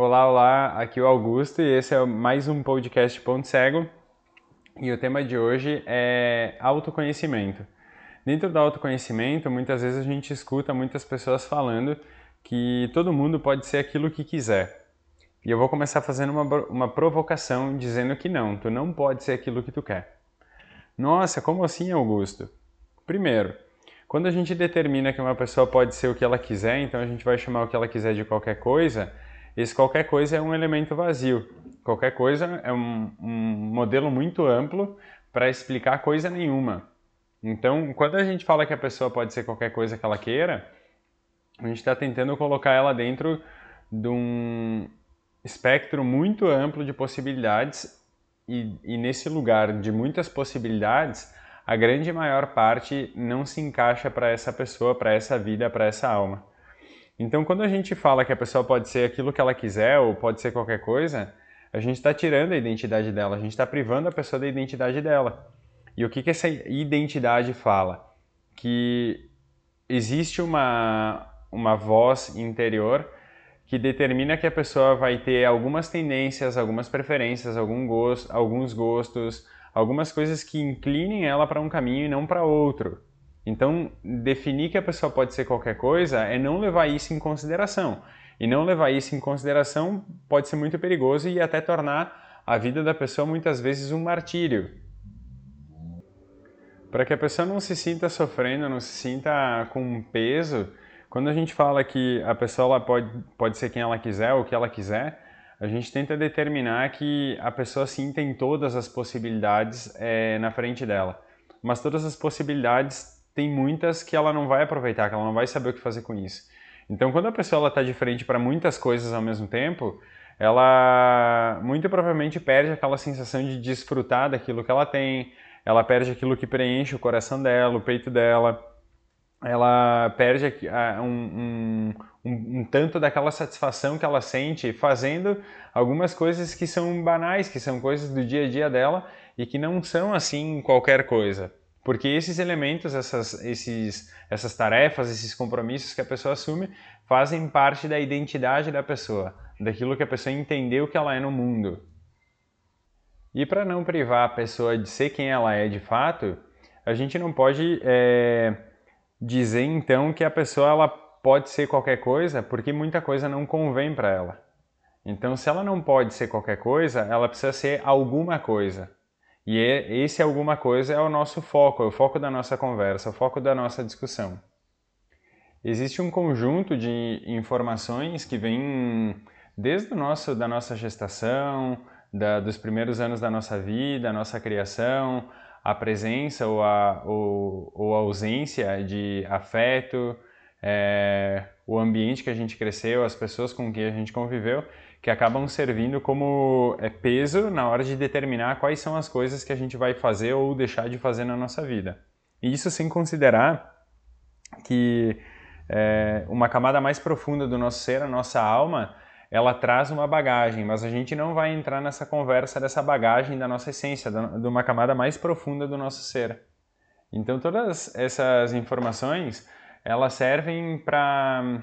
Olá, olá, aqui é o Augusto e esse é mais um podcast Ponto Cego. E o tema de hoje é autoconhecimento. Dentro do autoconhecimento, muitas vezes a gente escuta muitas pessoas falando que todo mundo pode ser aquilo que quiser. E eu vou começar fazendo uma, uma provocação dizendo que não, tu não pode ser aquilo que tu quer. Nossa, como assim, Augusto? Primeiro, quando a gente determina que uma pessoa pode ser o que ela quiser, então a gente vai chamar o que ela quiser de qualquer coisa, esse qualquer coisa é um elemento vazio. Qualquer coisa é um, um modelo muito amplo para explicar coisa nenhuma. Então, quando a gente fala que a pessoa pode ser qualquer coisa que ela queira, a gente está tentando colocar ela dentro de um espectro muito amplo de possibilidades e, e nesse lugar de muitas possibilidades, a grande maior parte não se encaixa para essa pessoa, para essa vida, para essa alma. Então, quando a gente fala que a pessoa pode ser aquilo que ela quiser ou pode ser qualquer coisa, a gente está tirando a identidade dela, a gente está privando a pessoa da identidade dela. E o que, que essa identidade fala? Que existe uma, uma voz interior que determina que a pessoa vai ter algumas tendências, algumas preferências, algum gosto, alguns gostos, algumas coisas que inclinem ela para um caminho e não para outro. Então, definir que a pessoa pode ser qualquer coisa é não levar isso em consideração. E não levar isso em consideração pode ser muito perigoso e até tornar a vida da pessoa muitas vezes um martírio. Para que a pessoa não se sinta sofrendo, não se sinta com peso, quando a gente fala que a pessoa pode, pode ser quem ela quiser ou o que ela quiser, a gente tenta determinar que a pessoa sim tem todas as possibilidades é, na frente dela. Mas todas as possibilidades tem muitas que ela não vai aproveitar, que ela não vai saber o que fazer com isso. Então, quando a pessoa está de frente para muitas coisas ao mesmo tempo, ela muito provavelmente perde aquela sensação de desfrutar daquilo que ela tem, ela perde aquilo que preenche o coração dela, o peito dela, ela perde um, um, um, um, tanto daquela satisfação que ela sente fazendo algumas coisas que são banais, que são coisas do dia a dia dela e que não são assim qualquer coisa. Porque esses elementos, essas, esses, essas tarefas, esses compromissos que a pessoa assume, fazem parte da identidade da pessoa, daquilo que a pessoa entendeu que ela é no mundo. E para não privar a pessoa de ser quem ela é de fato, a gente não pode é, dizer então que a pessoa ela pode ser qualquer coisa, porque muita coisa não convém para ela. Então, se ela não pode ser qualquer coisa, ela precisa ser alguma coisa. E é, esse alguma coisa é o nosso foco, é o foco da nossa conversa, é o foco da nossa discussão. Existe um conjunto de informações que vem desde o nosso, da nossa gestação, da, dos primeiros anos da nossa vida, a nossa criação, a presença ou a, ou, ou a ausência de afeto, é, o ambiente que a gente cresceu, as pessoas com quem a gente conviveu, que acabam servindo como é, peso na hora de determinar quais são as coisas que a gente vai fazer ou deixar de fazer na nossa vida. E isso sem considerar que é, uma camada mais profunda do nosso ser, a nossa alma, ela traz uma bagagem, mas a gente não vai entrar nessa conversa dessa bagagem da nossa essência, de uma camada mais profunda do nosso ser. Então todas essas informações, elas servem para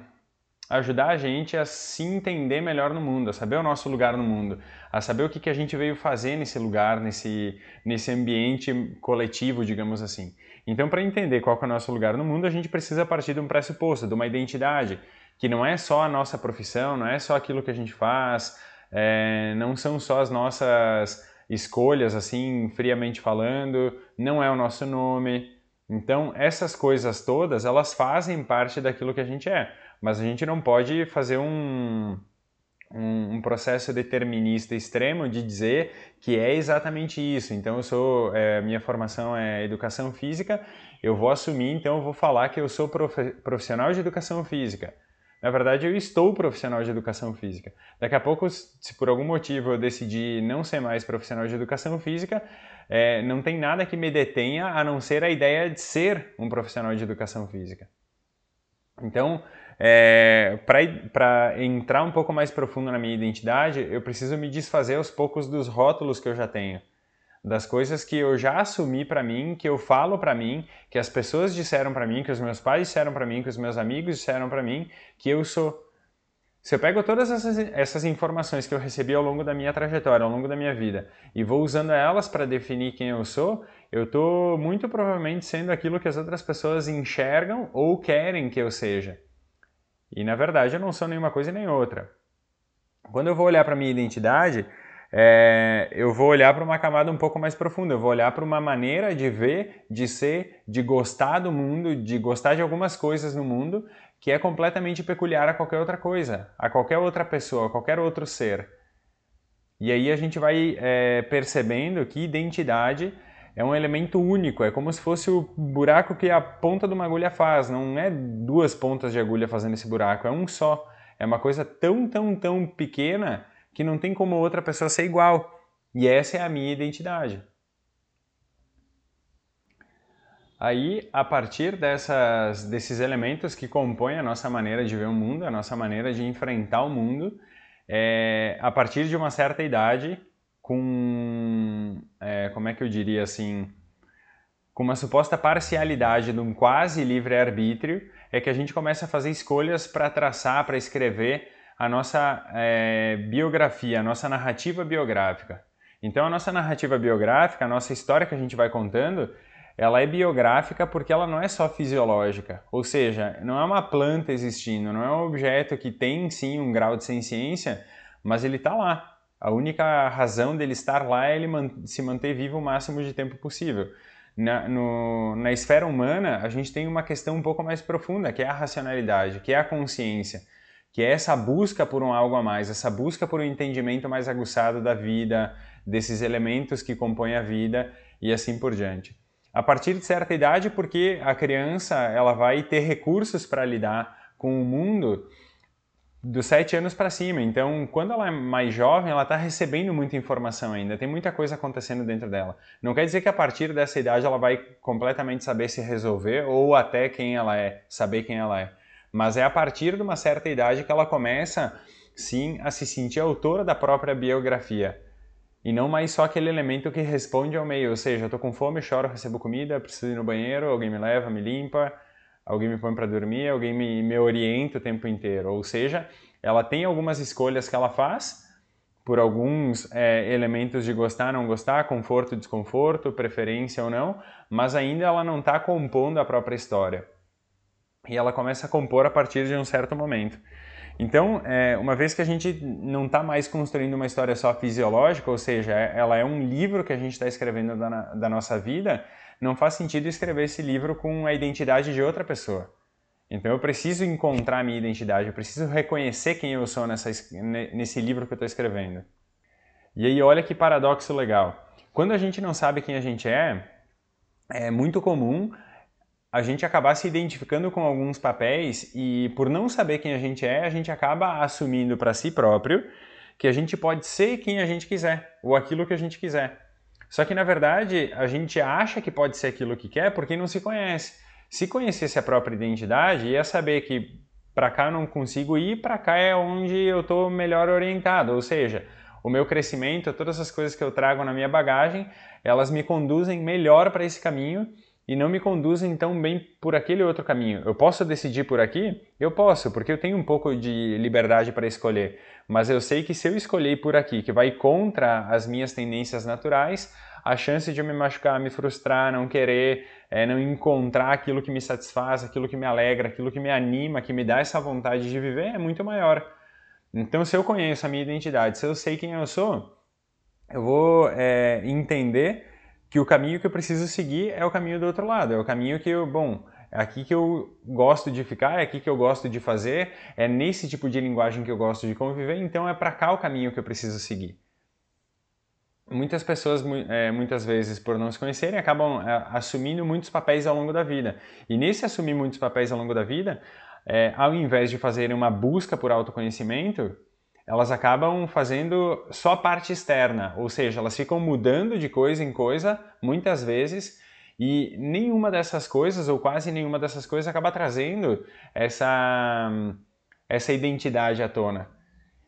ajudar a gente a se entender melhor no mundo, a saber o nosso lugar no mundo, a saber o que, que a gente veio fazer nesse lugar, nesse, nesse ambiente coletivo, digamos assim. Então, para entender qual é o nosso lugar no mundo, a gente precisa partir de um pressuposto, de uma identidade, que não é só a nossa profissão, não é só aquilo que a gente faz, é, não são só as nossas escolhas, assim, friamente falando, não é o nosso nome. Então, essas coisas todas, elas fazem parte daquilo que a gente é mas a gente não pode fazer um, um, um, processo determinista extremo de dizer que é exatamente isso. Então, eu sou, é, minha formação é educação física, eu vou assumir, então eu vou falar que eu sou profissional de educação física. Na verdade, eu estou profissional de educação física. Daqui a pouco, se por algum motivo eu decidir não ser mais profissional de educação física, é, não tem nada que me detenha a não ser a ideia de ser um profissional de educação física. Então, é, para entrar um pouco mais profundo na minha identidade, eu preciso me desfazer aos poucos dos rótulos que eu já tenho, das coisas que eu já assumi para mim, que eu falo para mim, que as pessoas disseram para mim, que os meus pais disseram para mim, que os meus amigos disseram para mim, que eu sou. Se eu pego todas essas, essas informações que eu recebi ao longo da minha trajetória, ao longo da minha vida, e vou usando elas para definir quem eu sou, eu estou muito provavelmente sendo aquilo que as outras pessoas enxergam ou querem que eu seja. E na verdade eu não sou nenhuma coisa nem outra. Quando eu vou olhar para minha identidade, é, eu vou olhar para uma camada um pouco mais profunda, eu vou olhar para uma maneira de ver, de ser, de gostar do mundo, de gostar de algumas coisas no mundo que é completamente peculiar a qualquer outra coisa, a qualquer outra pessoa, a qualquer outro ser. E aí a gente vai é, percebendo que identidade é um elemento único, é como se fosse o buraco que a ponta de uma agulha faz, não é duas pontas de agulha fazendo esse buraco, é um só. É uma coisa tão, tão, tão pequena que não tem como outra pessoa ser igual. E essa é a minha identidade. Aí, a partir dessas, desses elementos que compõem a nossa maneira de ver o mundo, a nossa maneira de enfrentar o mundo, é, a partir de uma certa idade, com, é, como é que eu diria assim, com uma suposta parcialidade de um quase livre-arbítrio, é que a gente começa a fazer escolhas para traçar, para escrever a nossa é, biografia, a nossa narrativa biográfica. Então, a nossa narrativa biográfica, a nossa história que a gente vai contando, ela é biográfica porque ela não é só fisiológica, ou seja, não é uma planta existindo, não é um objeto que tem sim um grau de senciência, mas ele está lá. A única razão dele estar lá é ele se manter vivo o máximo de tempo possível. Na, no, na esfera humana, a gente tem uma questão um pouco mais profunda, que é a racionalidade, que é a consciência, que é essa busca por um algo a mais, essa busca por um entendimento mais aguçado da vida, desses elementos que compõem a vida e assim por diante a partir de certa idade, porque a criança ela vai ter recursos para lidar com o mundo dos sete anos para cima. Então, quando ela é mais jovem, ela está recebendo muita informação ainda, tem muita coisa acontecendo dentro dela. Não quer dizer que a partir dessa idade ela vai completamente saber se resolver ou até quem ela é, saber quem ela é. Mas é a partir de uma certa idade que ela começa, sim, a se sentir autora da própria biografia e não mais só aquele elemento que responde ao meio, ou seja, eu tô com fome, choro, recebo comida, preciso ir no banheiro, alguém me leva, me limpa, alguém me põe para dormir, alguém me, me orienta o tempo inteiro. Ou seja, ela tem algumas escolhas que ela faz por alguns é, elementos de gostar, não gostar, conforto, desconforto, preferência ou não, mas ainda ela não está compondo a própria história. E ela começa a compor a partir de um certo momento. Então, é, uma vez que a gente não está mais construindo uma história só fisiológica, ou seja, é, ela é um livro que a gente está escrevendo da, da, nossa vida, não faz sentido escrever esse livro com a identidade de outra pessoa. Então, eu preciso encontrar minha identidade, eu preciso reconhecer quem eu sou nessa, nesse livro que eu estou escrevendo. E aí, olha que paradoxo legal. Quando a gente não sabe quem a gente é, é muito comum a gente acabar se identificando com alguns papéis e por não saber quem a gente é, a gente acaba assumindo para si próprio que a gente pode ser quem a gente quiser ou aquilo que a gente quiser. Só que na verdade a gente acha que pode ser aquilo que quer porque não se conhece. Se conhecesse a própria identidade, ia saber que para cá não consigo ir, para cá é onde eu estou melhor orientado. Ou seja, o meu crescimento, todas as coisas que eu trago na minha bagagem, elas me conduzem melhor para esse caminho e não me conduzem tão bem por aquele outro caminho. Eu posso decidir por aqui? Eu posso, porque eu tenho um pouco de liberdade para escolher. Mas eu sei que se eu escolher por aqui, que vai contra as minhas tendências naturais, a chance de eu me machucar, me frustrar, não querer, é, não encontrar aquilo que me satisfaz, aquilo que me alegra, aquilo que me anima, que me dá essa vontade de viver é muito maior. Então, se eu conheço a minha identidade, se eu sei quem eu sou, eu vou é, entender que o caminho que eu preciso seguir é o caminho do outro lado, é o caminho que eu, bom, é aqui que eu gosto de ficar, é aqui que eu gosto de fazer, é nesse tipo de linguagem que eu gosto de conviver, então é para cá o caminho que eu preciso seguir. Muitas pessoas, é, muitas vezes, por não se conhecerem, acabam é, assumindo muitos papéis ao longo da vida. E nesse assumir muitos papéis ao longo da vida, é, ao invés de fazerem uma busca por autoconhecimento, elas acabam fazendo só a parte externa, ou seja, elas ficam mudando de coisa em coisa muitas vezes e nenhuma dessas coisas, ou quase nenhuma dessas coisas, acaba trazendo essa, essa identidade à tona.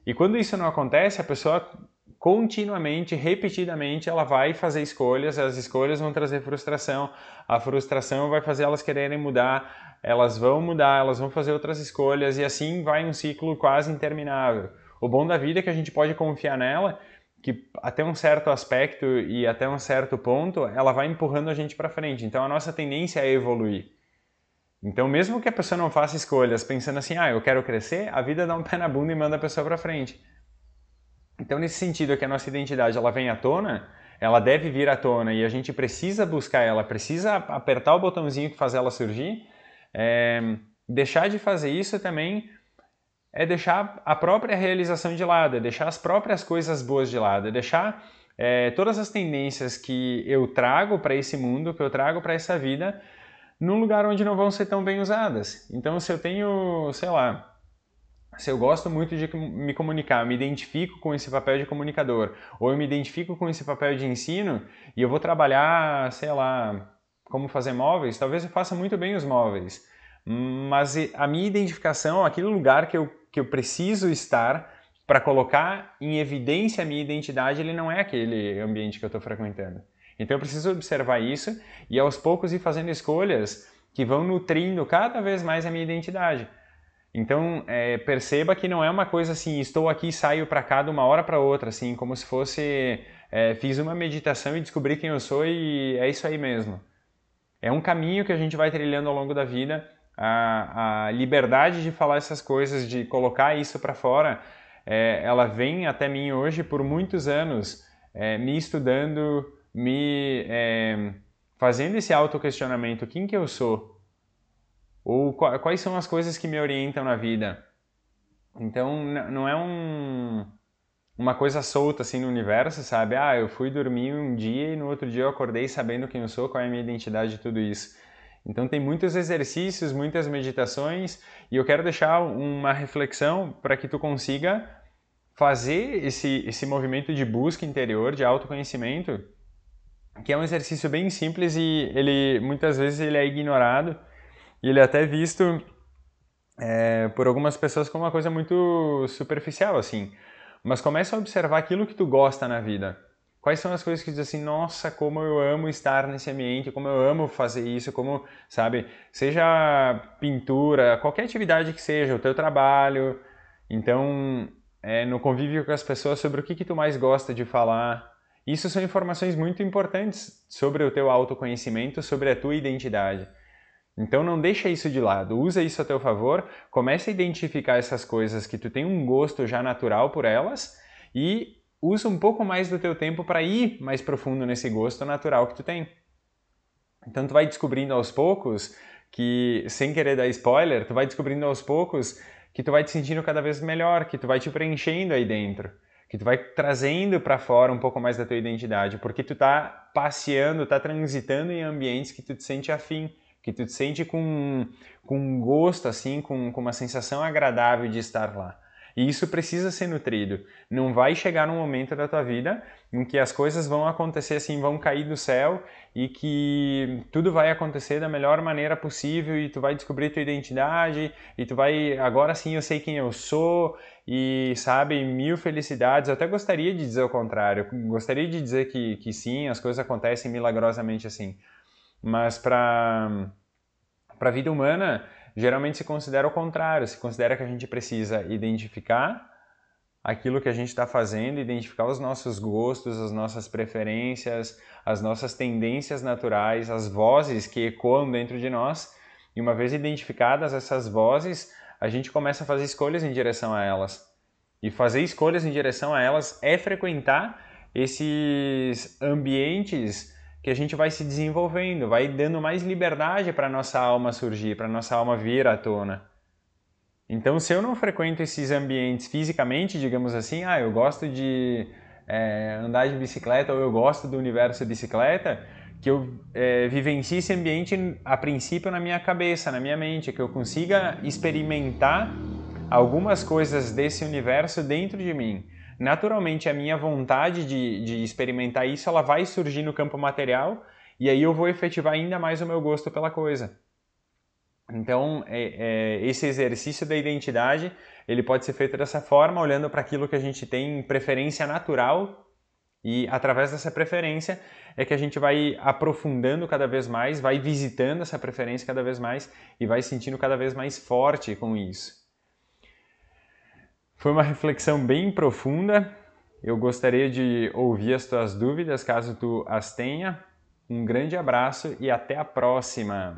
E quando isso não acontece, a pessoa continuamente, repetidamente, ela vai fazer escolhas, as escolhas vão trazer frustração, a frustração vai fazer elas quererem mudar, elas vão mudar, elas vão fazer outras escolhas e assim vai um ciclo quase interminável. O bom da vida é que a gente pode confiar nela, que até um certo aspecto e até um certo ponto, ela vai empurrando a gente para frente. Então a nossa tendência é evoluir. Então, mesmo que a pessoa não faça escolhas pensando assim, ah, eu quero crescer, a vida dá um pé na bunda e manda a pessoa para frente. Então, nesse sentido é que a nossa identidade ela vem à tona, ela deve vir à tona e a gente precisa buscar ela, precisa apertar o botãozinho que faz ela surgir. É, deixar de fazer isso também é deixar a própria realização de lado, é deixar as próprias coisas boas de lado, é deixar é, todas as tendências que eu trago para esse mundo, que eu trago para essa vida, num lugar onde não vão ser tão bem usadas. Então, se eu tenho, sei lá, se eu gosto muito de me comunicar, me identifico com esse papel de comunicador, ou eu me identifico com esse papel de ensino e eu vou trabalhar, sei lá, como fazer móveis, talvez eu faça muito bem os móveis. Mas a minha identificação, aquele lugar que eu, que eu preciso estar para colocar em evidência a minha identidade, ele não é aquele ambiente que eu estou frequentando. Então eu preciso observar isso e aos poucos ir fazendo escolhas que vão nutrindo cada vez mais a minha identidade. Então, é, perceba que não é uma coisa assim, estou aqui e saio para cá de uma hora para outra, assim, como se fosse, é, fiz uma meditação e descobri quem eu sou e é isso aí mesmo. É um caminho que a gente vai trilhando ao longo da vida. A, a liberdade de falar essas coisas, de colocar isso para fora, é, ela vem até mim hoje por muitos anos, é, me estudando, me é, fazendo esse autoquestionamento, quem que eu sou? Ou quais são as coisas que me orientam na vida? Então, não é um, uma coisa solta assim no universo, sabe? Ah, eu fui dormir um dia e no outro dia eu acordei sabendo quem eu sou, qual é a minha identidade e tudo isso. Então, tem muitos exercícios, muitas meditações e eu quero deixar uma reflexão para que tu consiga fazer esse, esse movimento de busca interior, de autoconhecimento, que é um exercício bem simples e ele muitas vezes ele é ignorado e ele é até visto é, por algumas pessoas como uma coisa muito superficial, assim. Mas começa a observar aquilo que tu gosta na vida. Quais são as coisas que diz assim, nossa, como eu amo estar nesse ambiente, como eu amo fazer isso, como, sabe, seja pintura, qualquer atividade que seja, o teu trabalho. Então, é, no convívio com as pessoas, sobre o que, que tu mais gosta de falar. Isso são informações muito importantes sobre o teu autoconhecimento, sobre a tua identidade. Então não deixa isso de lado, usa isso a teu favor, comece a identificar essas coisas que tu tem um gosto já natural por elas e usa um pouco mais do teu tempo para ir mais profundo nesse gosto natural que tu tem. Então tu vai descobrindo aos poucos que, sem querer dar spoiler, tu vai descobrindo aos poucos que tu vai te sentindo cada vez melhor, que tu vai te preenchendo aí dentro, que tu vai trazendo para fora um pouco mais da tua identidade, porque tu tá passeando, tá transitando em ambientes que tu te sente afim que tu te sente com, com gosto, assim, com, com uma sensação agradável de estar lá. E isso precisa ser nutrido. Não vai chegar num momento da tua vida em que as coisas vão acontecer assim, vão cair do céu e que tudo vai acontecer da melhor maneira possível e tu vai descobrir tua identidade e tu vai, agora sim eu sei quem eu sou e sabe, mil felicidades. Eu até gostaria de dizer o contrário. gostaria de dizer que, que sim, as coisas acontecem milagrosamente assim. Mas para a vida humana, geralmente se considera o contrário, se considera que a gente precisa identificar aquilo que a gente está fazendo, identificar os nossos gostos, as nossas preferências, as nossas tendências naturais, as vozes que ecoam dentro de nós. E uma vez identificadas essas vozes, a gente começa a fazer escolhas em direção a elas. E fazer escolhas em direção a elas é frequentar esses ambientes que a gente vai se desenvolvendo, vai dando mais liberdade para nossa alma surgir, para nossa alma vir à tona. Então, se eu não frequento esses ambientes fisicamente, digamos assim, ah, eu gosto de é, andar de bicicleta ou eu gosto do universo bicicleta, que eu é, vivencie esse ambiente a princípio na minha cabeça, na minha mente, que eu consiga experimentar algumas coisas desse universo dentro de mim naturalmente a minha vontade de, de experimentar isso ela vai surgir no campo material e aí eu vou efetivar ainda mais o meu gosto pela coisa. Então, é, é, esse exercício da identidade ele pode ser feito dessa forma, olhando para aquilo que a gente tem preferência natural e através dessa preferência é que a gente vai aprofundando cada vez mais, vai visitando essa preferência cada vez mais e vai sentindo cada vez mais forte com isso. Foi uma reflexão bem profunda. Eu gostaria de ouvir as tuas dúvidas, caso tu as tenha. Um grande abraço e até a próxima!